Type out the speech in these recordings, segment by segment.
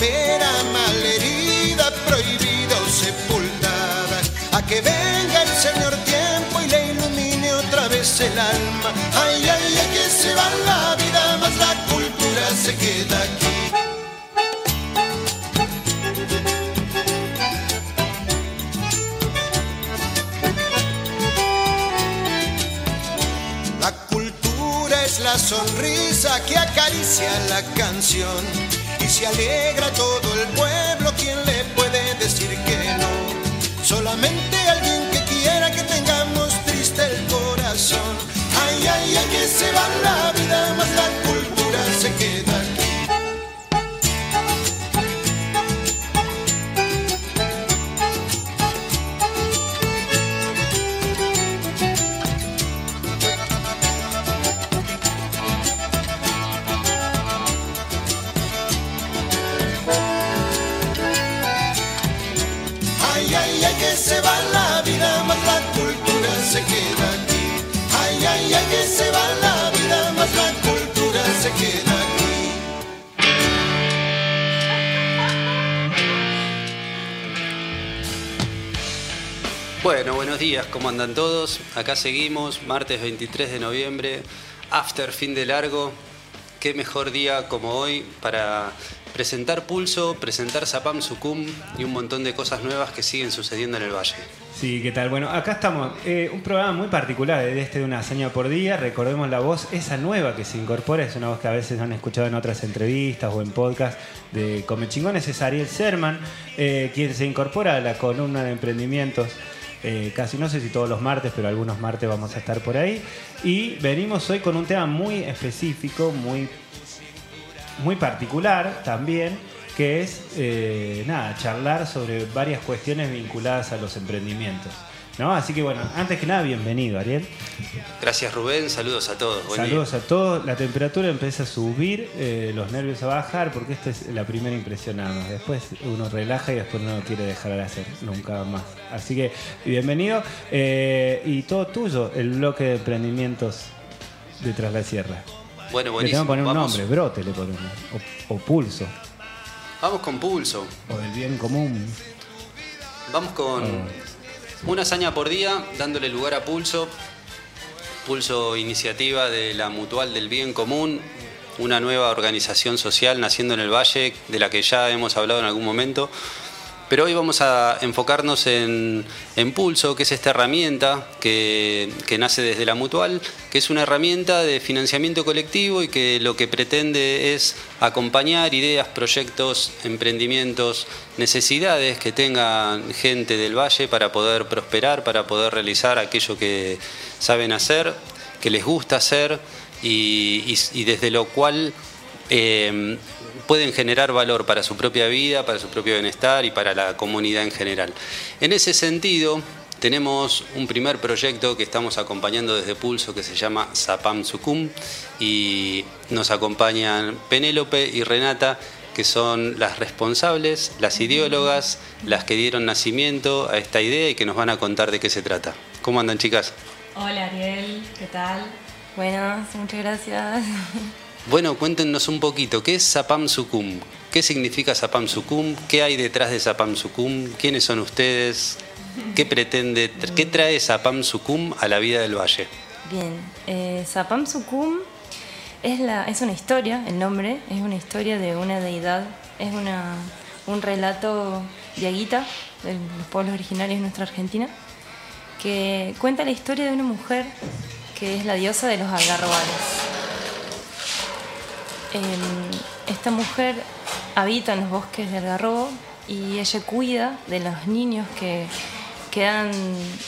Ella espera malherida, prohibida o sepultada. A que venga el Señor tiempo y le ilumine otra vez el alma. Ay, ay, ay, que se va la vida, más la cultura se queda aquí. La cultura es la sonrisa que acaricia la canción se alegra todo Acá seguimos, martes 23 de noviembre, after fin de largo. Qué mejor día como hoy para presentar Pulso, presentar Zapam Sucum y un montón de cosas nuevas que siguen sucediendo en el Valle. Sí, ¿qué tal? Bueno, acá estamos. Eh, un programa muy particular, de este de una hazaña por día. Recordemos la voz, esa nueva que se incorpora, es una voz que a veces han escuchado en otras entrevistas o en podcast de Come Chingones, es Ariel Serman, eh, quien se incorpora a la columna de emprendimientos. Eh, casi no sé si todos los martes, pero algunos martes vamos a estar por ahí. Y venimos hoy con un tema muy específico, muy, muy particular también, que es eh, nada, charlar sobre varias cuestiones vinculadas a los emprendimientos. ¿No? Así que bueno, antes que nada, bienvenido, Ariel. Gracias Rubén, saludos a todos. Buen día. Saludos a todos. La temperatura empieza a subir, eh, los nervios a bajar, porque esta es la primera impresión nada más. Después uno relaja y después no lo quiere dejar de hacer nunca más. Así que bienvenido. Eh, y todo tuyo, el bloque de emprendimientos de Tras la Sierra. Bueno, Le buenísimo. tengo que poner un Vamos- nombre, brote le ponemos. O, o pulso. Vamos con Pulso. O del bien común. Vamos con Oh. Una hazaña por día, dándole lugar a Pulso. Pulso, iniciativa de la Mutual del Bien Común, una nueva organización social naciendo en el Valle, de la que ya hemos hablado en algún momento. Pero hoy vamos a enfocarnos en, en Pulso, que es esta herramienta que, nace desde la Mutual, que es una herramienta de financiamiento colectivo y que lo que pretende es acompañar ideas, proyectos, emprendimientos, necesidades que tengan gente del Valle para poder prosperar, para poder realizar aquello que saben hacer, que les gusta hacer y desde lo cual eh, pueden generar valor para su propia vida, para su propio bienestar y para la comunidad en general. En ese sentido, tenemos un primer proyecto que estamos acompañando desde Pulso que se llama Zapam Sucum y nos acompañan Penélope y Renata que son las responsables, las ideólogas, las que dieron nacimiento a esta idea y que nos van a contar de qué se trata. ¿Cómo andan chicas? Hola Ariel, ¿qué tal? Buenas, muchas gracias. Bueno, cuéntenos un poquito, ¿qué es Zapam Sucum? ¿Qué ¿Qué significa Sapam Sukum? ¿Qué hay detrás de Sapam Sukum? ¿Quiénes son ustedes? ¿Qué pretende, qué trae Sapam Sukum a la vida del valle? Bien, eh, Sapam Sukum es, la, es una historia, el nombre, es una historia de una deidad, es una, un relato de Aguita, de los pueblos originarios de nuestra Argentina, que cuenta la historia de una mujer que es la diosa de los algarrobales. Em, esta mujer habita en los bosques de algarrobo y ella cuida de los niños que quedan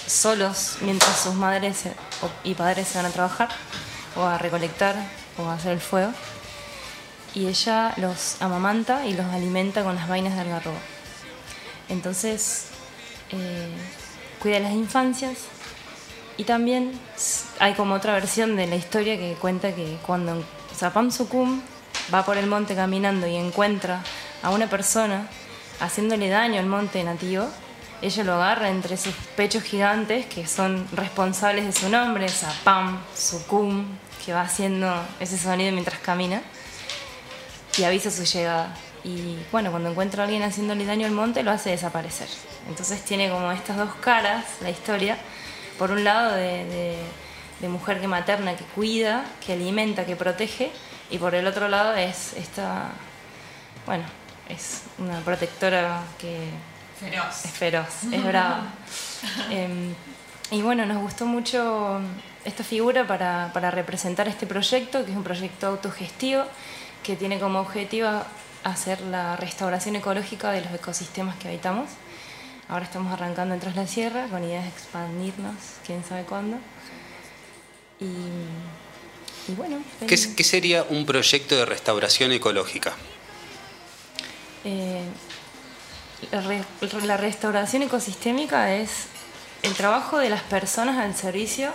solos mientras sus madres y padres se van a trabajar o a recolectar o a hacer el fuego. Y ella los amamanta y los alimenta con las vainas de algarrobo. Entonces, eh, cuida las infancias y también hay como otra versión de la historia que cuenta que cuando Zapam Sukum va por el monte caminando y encuentra a una persona haciéndole daño al monte nativo, ella lo agarra entre sus pechos gigantes que son responsables de su nombre, Zapam Sukum, que va haciendo ese sonido mientras camina, y avisa su llegada. Y bueno, cuando encuentra a alguien haciéndole daño al monte, lo hace desaparecer. Entonces tiene como estas dos caras la historia. Por un lado, de, mujer que materna, que cuida, que alimenta, que protege, y por el otro lado es esta, bueno, es una protectora que feroz. es feroz, es brava. Em, y bueno, nos gustó mucho esta figura para, para, representar este proyecto, que es un proyecto autogestivo, que tiene como objetivo hacer la restauración ecológica de los ecosistemas que habitamos. Ahora estamos arrancando en Tras la Sierra con ideas de expandirnos, quién sabe cuándo. Y, bueno. ¿Qué, ¿Qué, sería un proyecto de restauración ecológica? Eh, la, restauración ecosistémica es el trabajo de las personas al servicio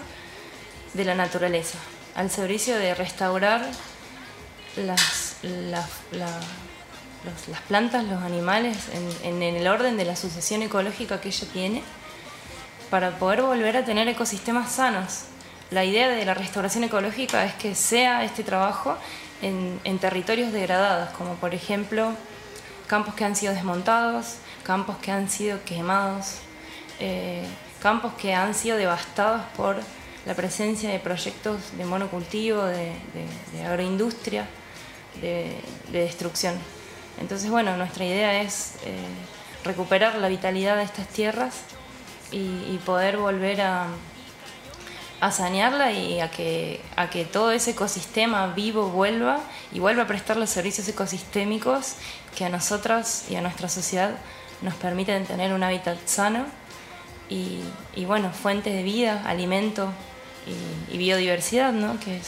de la naturaleza, al servicio de restaurar las, las plantas, los animales, en, en, el orden de la sucesión ecológica que ella tiene, para poder volver a tener ecosistemas sanos. La idea de la restauración ecológica es que sea este trabajo en, territorios degradados, como por ejemplo campos que han sido desmontados, campos que han sido quemados, eh, campos que han sido devastados por la presencia de proyectos de monocultivo, de, agroindustria, de, destrucción. Entonces, bueno, nuestra idea es eh, recuperar la vitalidad de estas tierras y, poder volver a, a sanearla y a que, a que todo ese ecosistema vivo vuelva y vuelva a prestar los servicios ecosistémicos que a nosotras y a nuestra sociedad nos permiten tener un hábitat sano y, bueno, fuentes de vida, alimento y, biodiversidad, ¿no? que es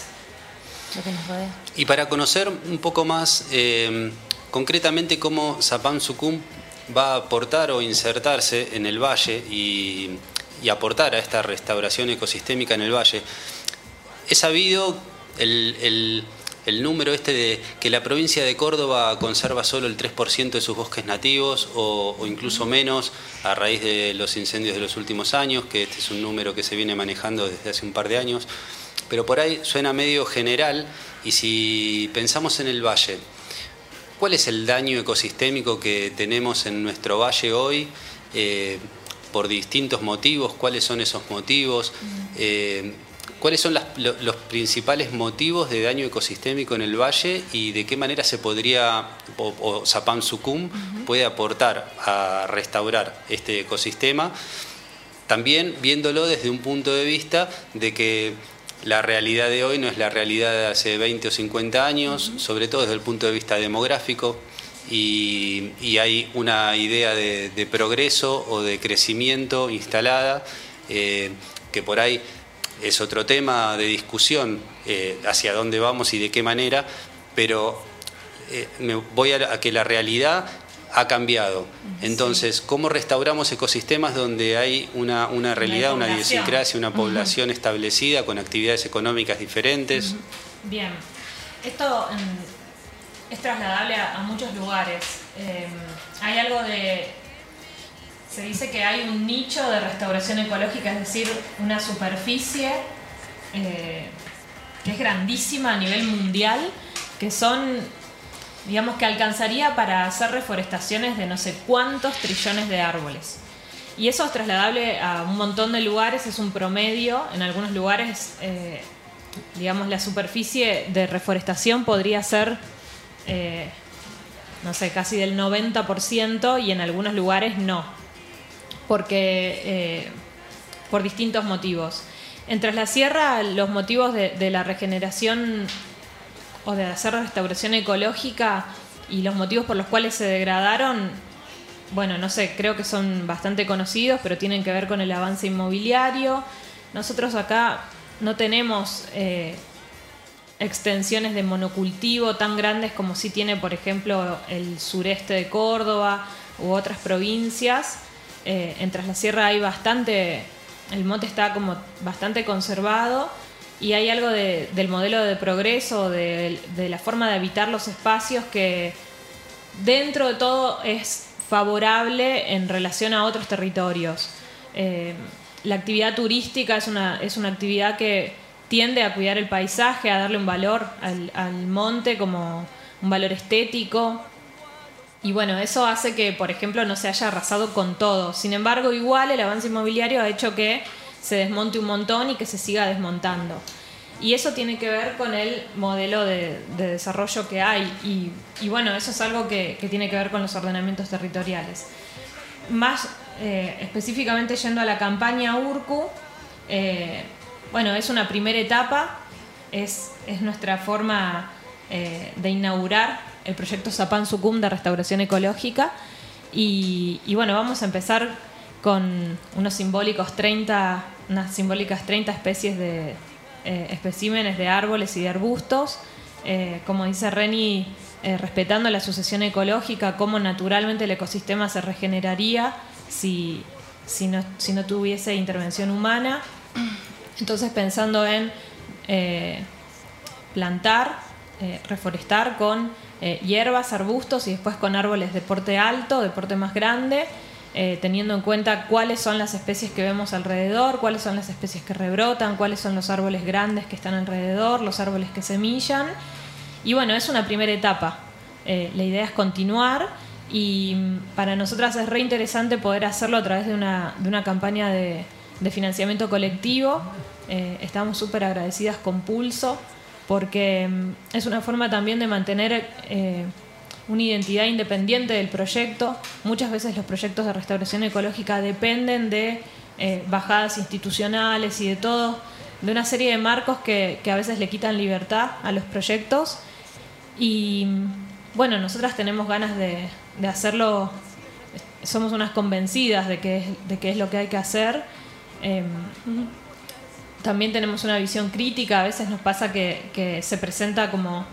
lo que nos rodea. Y para conocer un poco más eh, concretamente cómo Zapam Sucum va a aportar o insertarse en el valle y, aportar a esta restauración ecosistémica en el valle, he sabido el el número este de que la provincia de Córdoba conserva solo el 3% de sus bosques nativos o, incluso menos a raíz de los incendios de los últimos años, que este es un número que se viene manejando desde hace un par de años, pero por ahí suena medio general y si pensamos en el valle, ¿cuál es el daño ecosistémico que tenemos en nuestro valle hoy? Eh, por distintos motivos, cuáles son esos motivos, eh, ¿Cuáles son los principales motivos de daño ecosistémico en el valle y de qué manera se podría, o, o Zapam Sucum puede aportar a restaurar este ecosistema? También viéndolo desde un punto de vista de que la realidad de hoy no es la realidad de hace 20 o 50 años, sobre todo desde el punto de vista demográfico, y, hay una idea de, progreso o de crecimiento instalada eh, que por ahí es otro tema de discusión eh, hacia dónde vamos y de qué manera, pero eh, me voy a, que la realidad ha cambiado. Entonces, ¿cómo restauramos ecosistemas donde hay una, realidad, una, idiosincrasia, una población establecida con actividades económicas diferentes? Bien, esto mm, es trasladable a, muchos lugares. Em, hay algo de se dice que hay un nicho de restauración ecológica, es decir, una superficie eh, que es grandísima a nivel mundial, que son digamos que alcanzaría para hacer reforestaciones de no sé cuántos trillones de árboles. Y eso es trasladable a un montón de lugares, es un promedio. En algunos lugares, eh, digamos, la superficie de reforestación podría ser, eh, no sé, casi del 90% y en algunos lugares no. Porque, eh, por distintos motivos. En Tras la Sierra, los motivos de, la regeneración o de hacer restauración ecológica y los motivos por los cuales se degradaron bueno, no sé, creo que son bastante conocidos, pero tienen que ver con el avance inmobiliario. Nosotros acá no tenemos eh, extensiones de monocultivo tan grandes como sí tiene, por ejemplo, el sureste de Córdoba u otras provincias. Eh, en Tras la Sierra hay bastante, el monte está como bastante conservado y hay algo del modelo de progreso, de la forma de habitar los espacios que dentro de todo es favorable en relación a otros territorios. Eh, la actividad turística es una, es una actividad que tiende a cuidar el paisaje, a darle un valor al, monte como un valor estético. Y bueno, eso hace que, por ejemplo, no se haya arrasado con todo. Sin embargo, igual el avance inmobiliario ha hecho que se desmonte un montón y que se siga desmontando. Y eso tiene que ver con el modelo de, desarrollo que hay. Y, bueno, eso es algo que, tiene que ver con los ordenamientos territoriales. Más eh, específicamente yendo a la campaña URCU, eh, bueno, es una primera etapa, es, es nuestra forma eh, de inaugurar el proyecto Zapán Sucum de restauración ecológica. Y, bueno, vamos a empezar con unos simbólicos 30, unas simbólicas 30 especies de, eh, especímenes de árboles y de arbustos. Eh, como dice Reni, respetando la sucesión ecológica, cómo naturalmente el ecosistema se regeneraría si, si, no, si no tuviese intervención humana. Entonces pensando en plantar, reforestar con hierbas, arbustos y después con árboles de porte alto, de porte más grande, eh, teniendo en cuenta cuáles son las especies que vemos alrededor, cuáles son las especies que rebrotan, cuáles son los árboles grandes que están alrededor, los árboles que semillan. Y bueno, es una primera etapa. Eh, la idea es continuar y mm, para nosotras es re interesante poder hacerlo a través de una, de una campaña de, de, financiamiento colectivo. Eh, estamos súper agradecidas con Pulso porque mm, es una forma también de mantener una identidad independiente del proyecto. Muchas veces los proyectos de restauración ecológica dependen de eh, bajadas institucionales y de todo, de una serie de marcos que, a veces le quitan libertad a los proyectos. Y bueno, nosotras tenemos ganas de, hacerlo, somos unas convencidas de que, de que es lo que hay que hacer. Em, también tenemos una visión crítica, a veces nos pasa que, que se presenta como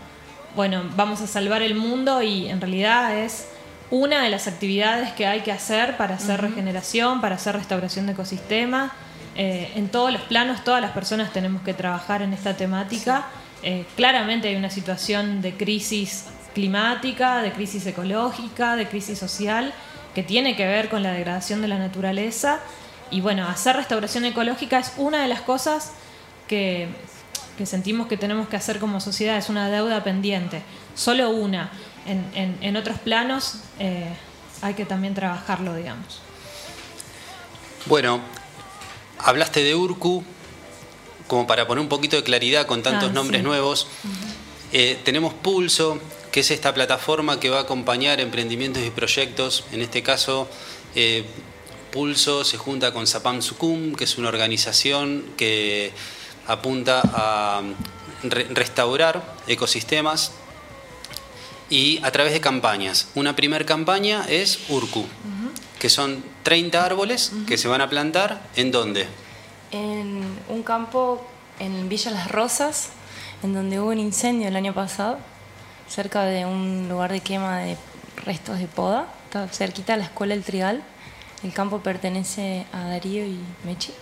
bueno, vamos a salvar el mundo y en realidad es una de las actividades que hay que hacer para hacer regeneración, para hacer restauración de ecosistemas. Eh, en todos los planos, todas las personas tenemos que trabajar en esta temática. Eh, claramente hay una situación de crisis climática, de crisis ecológica, de crisis social, que tiene que ver con la degradación de la naturaleza. Y bueno, hacer restauración ecológica es una de las cosas que que sentimos que tenemos que hacer como sociedad, es una deuda pendiente, solo una. En, otros planos eh, hay que también trabajarlo, digamos. Bueno, hablaste de URCU, como para poner un poquito de claridad con tantos ah, nombres nuevos. Eh, tenemos Pulso, que es esta plataforma que va a acompañar emprendimientos y proyectos. En este caso, eh, Pulso se junta con Zapam Sucum, que es una organización que apunta a restaurar ecosistemas y a través de campañas. Una primera campaña es URCU, que son 30 árboles que se van a plantar. ¿En dónde? En un campo en Villa Las Rosas, en donde hubo un incendio el año pasado, cerca de un lugar de quema de restos de poda, está cerquita de la escuela El Trigal. El campo pertenece a Darío y Mechi.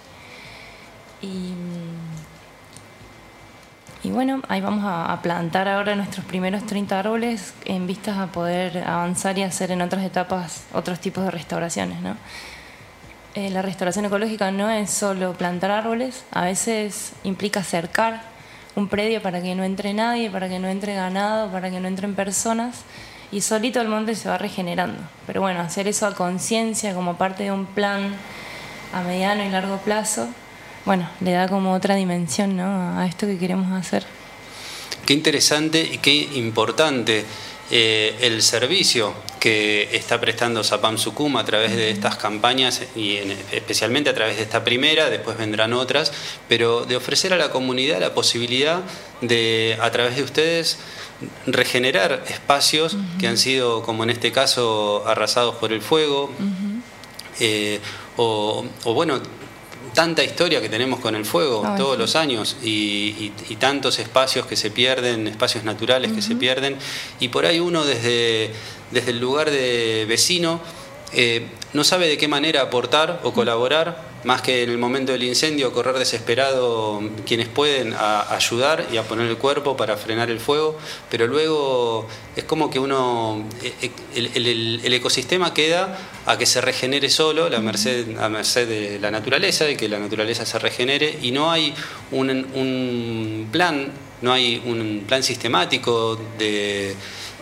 Y mm, y bueno, ahí vamos a, plantar ahora nuestros primeros 30 árboles en vistas a poder avanzar y hacer en otras etapas otros tipos de restauraciones. ¿no? Eh, la restauración ecológica no es solo plantar árboles, a veces implica cercar un predio para que no entre nadie, para que no entre ganado, para que no entren personas y solito el monte se va regenerando. Pero bueno, hacer eso a conciencia como parte de un plan a mediano y largo plazo, bueno, le da como otra dimensión ¿no? a esto que queremos hacer. Qué interesante y qué importante eh, el servicio que está prestando Zapam Sucum a través de estas campañas y especialmente a través de esta primera, después vendrán otras, pero de ofrecer a la comunidad la posibilidad de, a través de ustedes, regenerar espacios que han sido, como en este caso, arrasados por el fuego, eh, o, bueno, tanta historia que tenemos con el fuego todos los años y, tantos espacios que se pierden, espacios naturales que se pierden, y por ahí uno desde, desde el lugar de vecino eh, no sabe de qué manera aportar o colaborar más que en el momento del incendio correr desesperado quienes pueden a ayudar y a poner el cuerpo para frenar el fuego, pero luego es como que uno, eh, eh, el, ecosistema queda a que se regenere solo, la merced, a merced de la naturaleza, de que la naturaleza se regenere y no hay un, un plan, no hay un plan sistemático de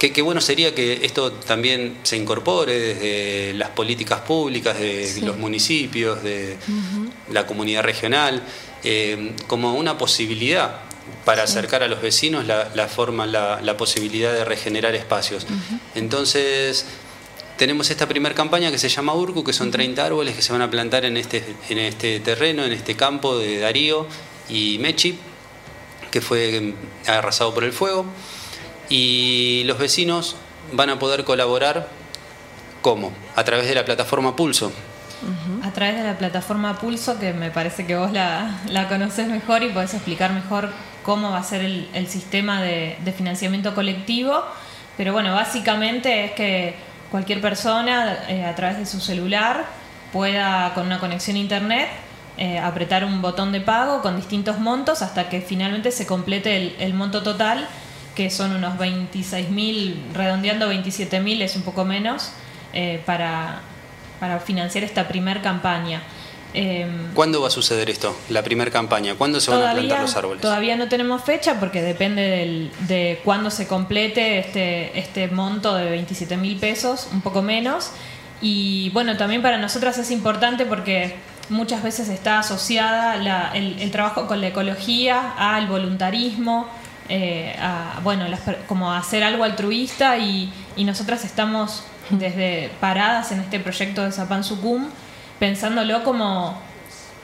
Qué, bueno sería que esto también se incorpore desde las políticas públicas de los municipios, de la comunidad regional, eh, como una posibilidad para acercar a los vecinos la, forma, la, posibilidad de regenerar espacios. Entonces, tenemos esta primera campaña que se llama Urcu, que son 30 árboles que se van a plantar en este, en este terreno, en este campo de Darío y Mechi, que fue arrasado por el fuego y los vecinos van a poder colaborar ¿cómo? A través de la plataforma Pulso. A través de la plataforma Pulso, que me parece que vos la, la conoces mejor y podés explicar mejor cómo va a ser el, sistema de, financiamiento colectivo. Pero bueno, básicamente es que cualquier persona eh, a través de su celular pueda, con una conexión a internet, eh, apretar un botón de pago con distintos montos hasta que finalmente se complete el monto total que son unos 26.000, redondeando 27.000 es un poco menos, eh, para, para, financiar esta primer campaña. Em, ¿Cuándo va a suceder esto, la primera campaña? ¿Cuándo se van a plantar los árboles? Todavía no tenemos fecha porque depende de cuándo se complete este, este monto de 27 mil pesos, un poco menos. Y bueno, también para nosotras es importante porque muchas veces está asociada el, el, trabajo con la ecología al voluntarismo, eh, a, bueno, como hacer algo altruista y, nosotras estamos desde paradas en este proyecto de Zapan Sucum pensándolo como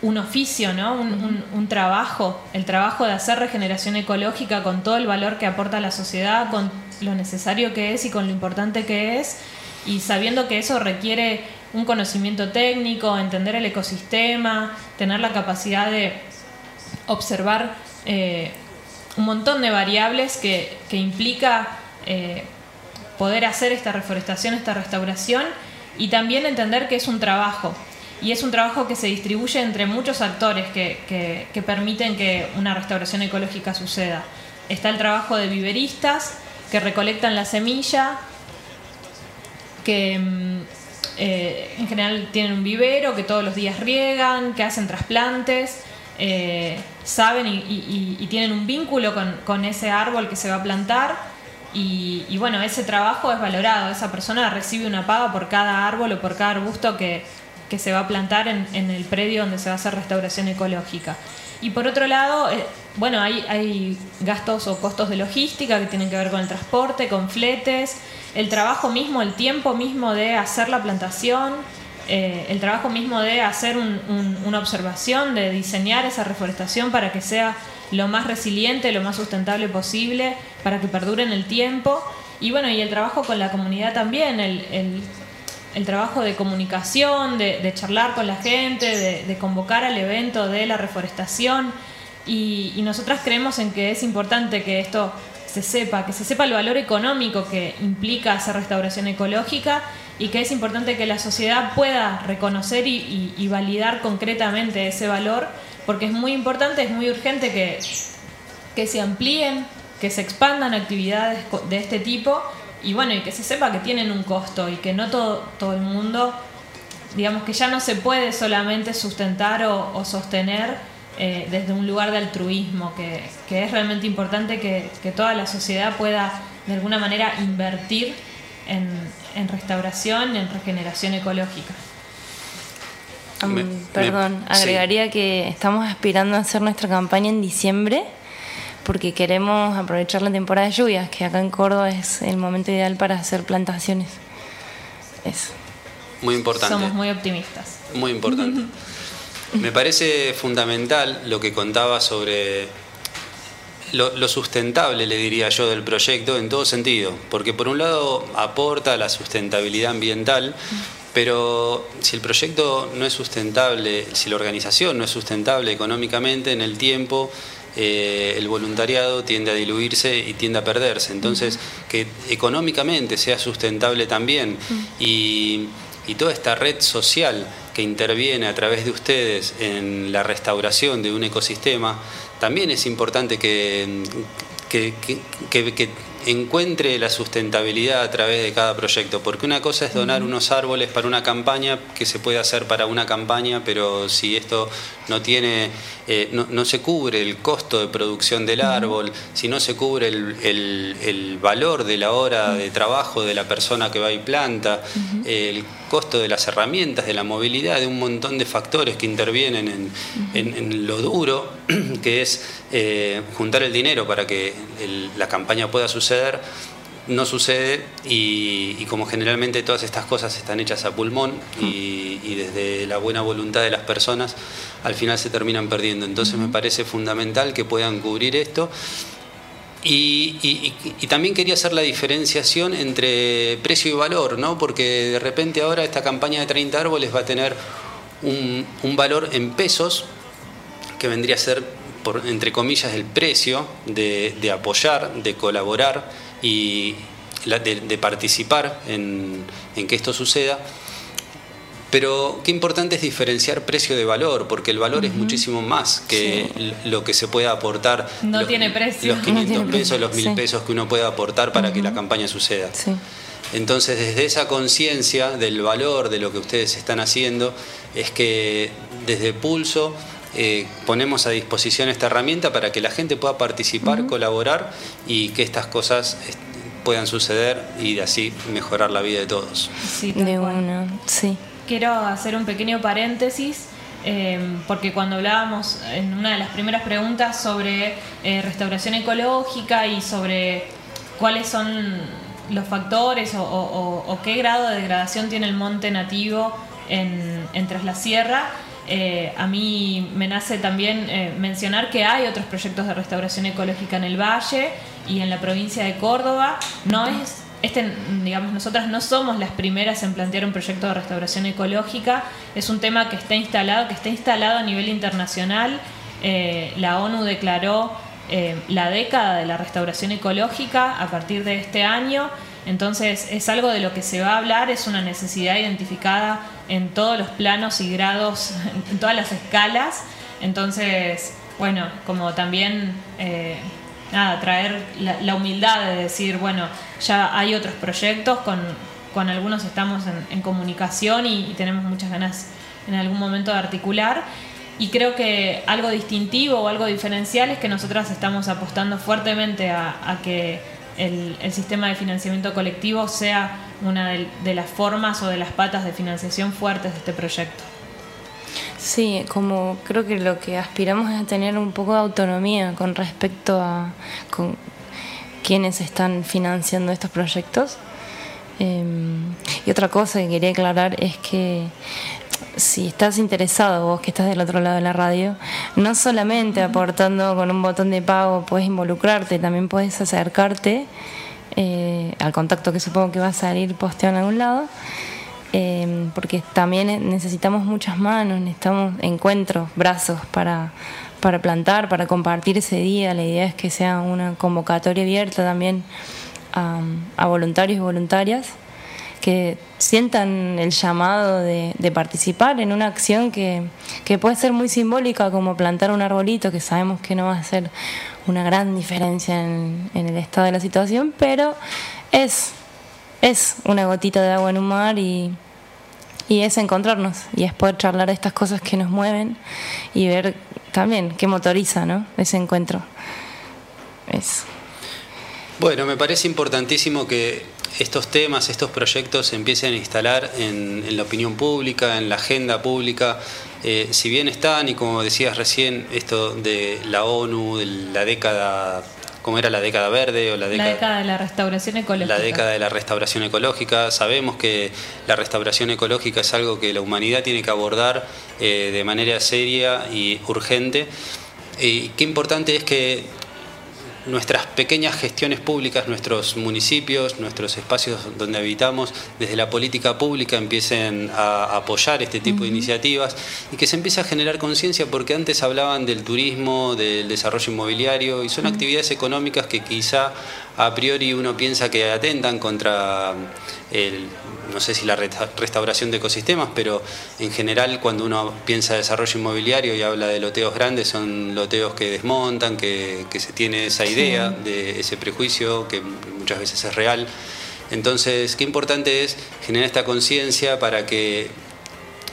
un oficio, ¿no? Un, trabajo, el trabajo de hacer regeneración ecológica con todo el valor que aporta a la sociedad, con lo necesario que es y con lo importante que es, y sabiendo que eso requiere un conocimiento técnico, entender el ecosistema, tener la capacidad de observar eh, un montón de variables que, implica eh, poder hacer esta reforestación, esta restauración y también entender que es un trabajo. Y es un trabajo que se distribuye entre muchos actores que, permiten que una restauración ecológica suceda. Está el trabajo de viveristas que recolectan la semilla, que mm, eh, en general tienen un vivero, que todos los días riegan, que hacen trasplantes, eh, saben y, tienen un vínculo con, ese árbol que se va a plantar. Y, bueno, ese trabajo es valorado. Esa persona recibe una paga por cada árbol o por cada arbusto que, se va a plantar en, el predio donde se va a hacer restauración ecológica. Y por otro lado, eh, bueno, hay gastos o costos de logística que tienen que ver con el transporte, con fletes, el trabajo mismo, el tiempo mismo de hacer la plantación, eh, el trabajo mismo de hacer una observación, de diseñar esa reforestación para que sea lo más resiliente, lo más sustentable posible, para que perdure en el tiempo. Y bueno, y el trabajo con la comunidad también, el, trabajo de comunicación, de, charlar con la gente, de, convocar al evento de la reforestación. Y, y nosotras creemos en que es importante que esto se sepa, que se sepa el valor económico que implica hacer restauración ecológica y que es importante que la sociedad pueda reconocer y, validar concretamente ese valor, porque es muy importante, es muy urgente que, que se amplíen, que se expandan actividades de este tipo y bueno, y que se sepa que tienen un costo y que no todo, todo el mundo, digamos que ya no se puede solamente sustentar o, sostener eh, desde un lugar de altruismo, que, es realmente importante que, toda la sociedad pueda de alguna manera invertir en, restauración, en regeneración ecológica. perdón, agregaría que estamos aspirando a hacer nuestra campaña en diciembre porque queremos aprovechar la temporada de lluvias, que acá en Córdoba es el momento ideal para hacer plantaciones. Eso. Muy importante. Somos muy optimistas. Muy importante. Me parece fundamental lo que contaba sobre lo, sustentable, le diría yo, del proyecto en todo sentido, porque por un lado aporta la sustentabilidad ambiental, pero si el proyecto no es sustentable, si la organización no es sustentable económicamente en el tiempo, eh, el voluntariado tiende a diluirse y tiende a perderse. Entonces, que económicamente sea sustentable también y y toda esta red social que interviene a través de ustedes en la restauración de un ecosistema, también es importante que, que, que, encuentre la sustentabilidad a través de cada proyecto, porque una cosa es donar unos árboles para una campaña que se puede hacer para una campaña, pero si esto no tiene, eh, no, se cubre el costo de producción del árbol, si no se cubre el, valor de la hora de trabajo de la persona que va y planta, el costo de las herramientas, de la movilidad, de un montón de factores que intervienen en, lo duro, que es eh, juntar el dinero para que la campaña pueda suceder no sucede y, como generalmente todas estas cosas están hechas a pulmón y, desde la buena voluntad de las personas, al final se terminan perdiendo. Entonces me parece fundamental que puedan cubrir esto. Y, también quería hacer la diferenciación entre precio y valor, ¿no? porque de repente ahora esta campaña de 30 árboles va a tener un, valor en pesos que vendría a ser, por, entre comillas, el precio de, de apoyar, de colaborar y de, participar en, que esto suceda. Pero qué importante es diferenciar precio de valor, porque el valor es muchísimo más que lo que se puede aportar. No tiene precio. Los 500 pesos, los 1000 pesos que uno puede aportar para que la campaña suceda. Entonces, desde esa conciencia del valor de lo que ustedes están haciendo, es que desde Pulso eh, ponemos a disposición esta herramienta para que la gente pueda participar, colaborar y que estas cosas puedan suceder y de así mejorar la vida de todos. Sí, de una, sí. Quiero hacer un pequeño paréntesis. Em, porque cuando hablábamos en una de las primeras preguntas sobre eh, restauración ecológica y sobre cuáles son los factores o, qué grado de degradación tiene el monte nativo en, en Tras la Sierra, eh, a mí me nace también eh, mencionar que hay otros proyectos de restauración ecológica en el Valle y en la provincia de Córdoba. No es, este, digamos, nosotras no somos las primeras en plantear un proyecto de restauración ecológica. Es un tema que está instalado, que está instalado a nivel internacional. Eh, la ONU declaró la década de la restauración ecológica a partir de este año. Entonces es algo de lo que se va a hablar, es una necesidad identificada en todos los planos y grados, en todas las escalas. Entonces, bueno, como también, eh, nada, traer la, humildad de decir, bueno, ya hay otros proyectos, con, con algunos estamos en, comunicación y, tenemos muchas ganas en algún momento de articular. Y creo que algo distintivo o algo diferencial es que nosotras estamos apostando fuertemente a que el, sistema de financiamiento colectivo sea una de, las formas o de las patas de financiación fuertes de este proyecto. Sí, como creo que lo que aspiramos es a tener un poco de autonomía con respecto a con quienes están financiando estos proyectos. Em, y otra cosa que quería aclarar es que si estás interesado, vos que estás del otro lado de la radio, no solamente aportando con un botón de pago puedes involucrarte, también puedes acercarte eh, al contacto que supongo que va a salir posteado en algún lado, eh, porque también necesitamos muchas manos, necesitamos encuentros, brazos para, para plantar, para compartir ese día. La idea es que sea una convocatoria abierta también a, a voluntarios y voluntarias que sientan el llamado de, participar en una acción que, puede ser muy simbólica como plantar un arbolito, que sabemos que no va a hacer una gran diferencia en, el estado de la situación, pero es, es una gotita de agua en un mar y, es encontrarnos y es poder charlar de estas cosas que nos mueven y ver también, qué motoriza, ¿no? Ese encuentro. Eso. Bueno, me parece importantísimo que estos temas, estos proyectos se empiecen a instalar en, la opinión pública, en la agenda pública. Eh, si bien están, y como decías recién, esto de la ONU, de la década ¿Cómo era la década verde o la década, la década de la restauración ecológica. La década de la restauración ecológica. Sabemos que la restauración ecológica es algo que la humanidad tiene que abordar eh, de manera seria y urgente. Y qué importante es que nuestras pequeñas gestiones públicas, nuestros municipios, nuestros espacios donde habitamos, desde la política pública empiecen a apoyar este tipo de iniciativas y que se empiece a generar conciencia porque antes hablaban del turismo, del desarrollo inmobiliario y son actividades económicas que quizá a priori uno piensa que atentan contra el, no sé si la restauración de ecosistemas, pero en general cuando uno piensa desarrollo inmobiliario y habla de loteos grandes, son loteos que desmontan, que, se tiene esa idea de ese prejuicio que muchas veces es real. Entonces, qué importante es generar esta conciencia para que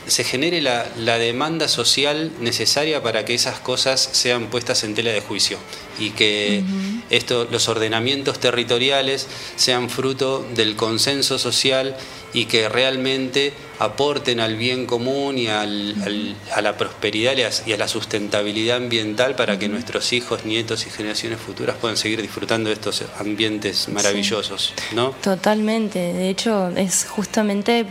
se genere la, demanda social necesaria para que esas cosas sean puestas en tela de juicio y que esto, los ordenamientos territoriales sean fruto del consenso social y que realmente aporten al bien común y a la prosperidad y a, la sustentabilidad ambiental para que nuestros hijos, nietos y generaciones futuras puedan seguir disfrutando de estos ambientes maravillosos, ¿no? Totalmente. De hecho, es justamente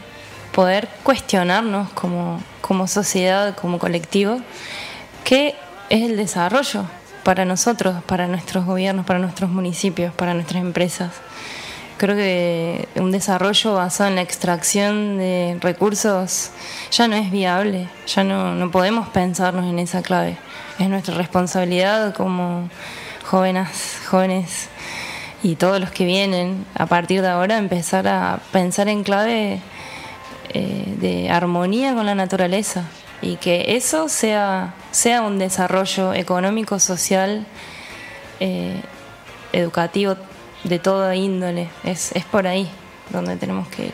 poder cuestionarnos como, como sociedad, como colectivo, qué es el desarrollo para nosotros, para nuestros gobiernos, para nuestros municipios, para nuestras empresas. Creo que un desarrollo basado en la extracción de recursos ya no es viable, ya no, no podemos pensarnos en esa clave. Es nuestra responsabilidad como jóvenes, jóvenes y todos los que vienen a partir de ahora empezar a pensar en clave eh, de armonía con la naturaleza y que eso sea, sea un desarrollo económico, social, eh, educativo de toda índole. Es, es por ahí donde tenemos que ir.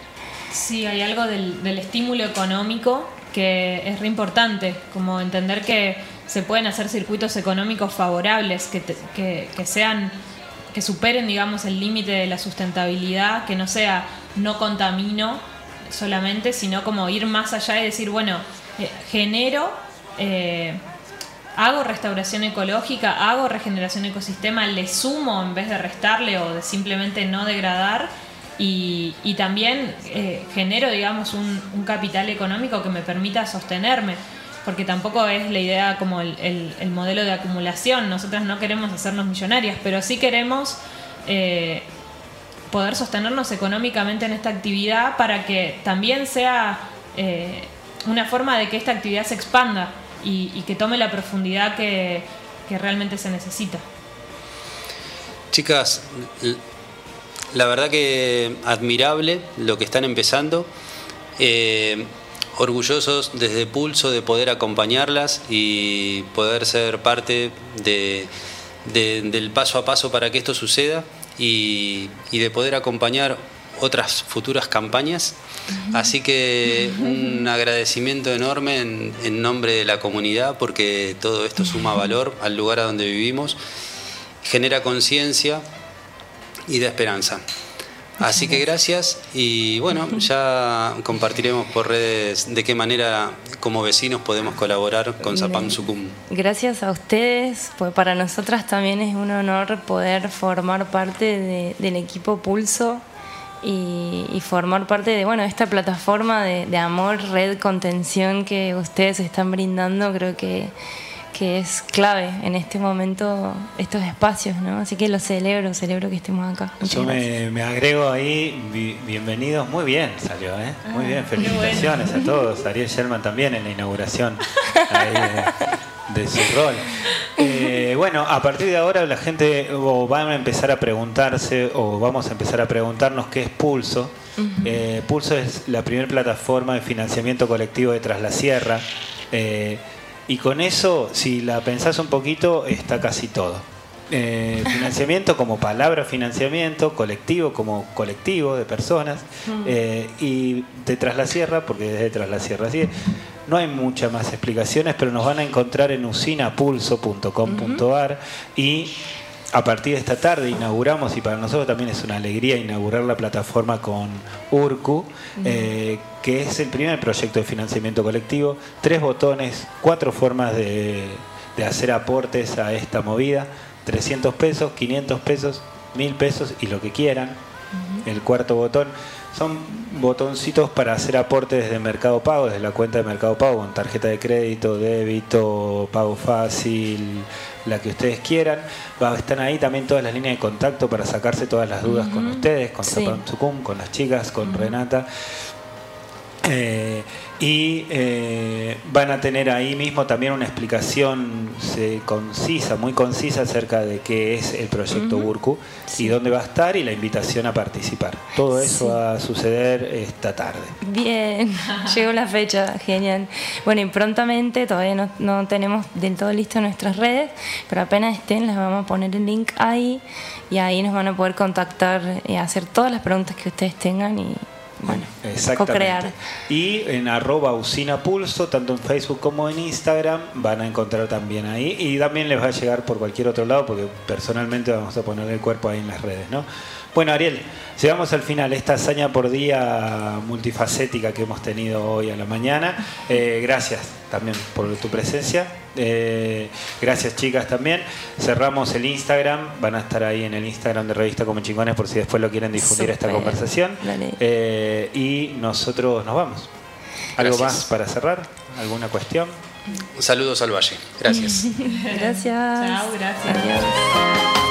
Sí, hay algo del, estímulo económico que es re importante, como entender que se pueden hacer circuitos económicos favorables, que, que, que sean que superen, digamos, el límite de la sustentabilidad, que no sea no contamino, solamente, sino como ir más allá y decir, bueno, eh, genero, eh, hago restauración ecológica, hago regeneración ecosistema, le sumo en vez de restarle o de simplemente no degradar. Y, también eh, genero, digamos, un, capital económico que me permita sostenerme porque tampoco es la idea como el, modelo de acumulación. Nosotras no queremos hacernos millonarias, pero sí queremos poder sostenernos económicamente en esta actividad para que también sea eh, una forma de que esta actividad se expanda y, que tome la profundidad que, realmente se necesita. Chicas, la verdad que admirable lo que están empezando. Eh, orgullosos desde Pulso de poder acompañarlas y poder ser parte del paso a paso para que esto suceda y, de poder acompañar otras futuras campañas. Así que un agradecimiento enorme en, nombre de la comunidad porque todo esto suma valor al lugar a donde vivimos, genera conciencia y da esperanza. Así que gracias y bueno, ya compartiremos por redes de qué manera como vecinos podemos colaborar con Zapam Sucum. Gracias a ustedes, pues para nosotras también es un honor poder formar parte del equipo Pulso y, formar parte de bueno esta plataforma de, de amor, red, contención que ustedes están brindando. Creo que que es clave en este momento estos espacios, ¿no? Así que lo celebro, celebro que estemos acá. Yo me, agrego ahí, bienvenidos, muy bien salió, ¿eh? Muy bien, ah, felicitaciones a todos, Ariel Sherman también en la inauguración de, su rol. Eh, bueno, a partir de ahora la gente va a empezar a preguntarse o vamos a empezar a preguntarnos qué es Pulso. Eh, Pulso es la primera plataforma de financiamiento colectivo de Tras la Sierra. Eh, y con eso, si la pensás un poquito, está casi todo. Eh, financiamiento como palabra financiamiento, colectivo como colectivo de personas, eh, y de Tras la Sierra, porque desde Tras la Sierra. Así no hay muchas más explicaciones, pero nos van a encontrar en usinapulso.com.ar y a partir de esta tarde inauguramos, y para nosotros también es una alegría inaugurar la plataforma con URCU, eh, que es el primer proyecto de financiamiento colectivo. Tres botones, cuatro formas de, de hacer aportes a esta movida. 300 pesos, 500 pesos, 1000 pesos y lo que quieran. El cuarto botón son botoncitos para hacer aportes desde Mercado Pago, desde la cuenta de Mercado Pago, con tarjeta de crédito, débito, pago fácil, la que ustedes quieran. Va, están ahí también todas las líneas de contacto para sacarse todas las dudas con ustedes, con Sí. Zapan Sucum, con las chicas, con Renata. Eh, y eh, van a tener ahí mismo también una explicación se- concisa, muy concisa acerca de qué es el proyecto Burku y dónde va a estar y la invitación a participar. Todo eso Sí. va a suceder esta tarde. Bien, llegó la fecha, genial. Bueno, y prontamente, todavía no, no tenemos del todo listo nuestras redes, pero apenas estén, les vamos a poner el link ahí y ahí nos van a poder contactar y hacer todas las preguntas que ustedes tengan y, bueno, Exactamente. Y en arroba usina pulso, tanto en Facebook como en Instagram, van a encontrar también ahí. Y también les va a llegar por cualquier otro lado, porque personalmente vamos a poner el cuerpo ahí en las redes, ¿no? Bueno, Ariel, llegamos al final, esta hazaña por día multifacética que hemos tenido hoy a la mañana. Eh, gracias también por tu presencia. Eh, gracias chicas también. Cerramos el Instagram, van a estar ahí en el Instagram de Revista Como Chingones por si después lo quieren difundir esta conversación. Y nosotros nos vamos. ¿Algo Gracias. más para cerrar? ¿Alguna cuestión? Saludos al Valle. Gracias. Gracias. Chao, gracias. Adiós.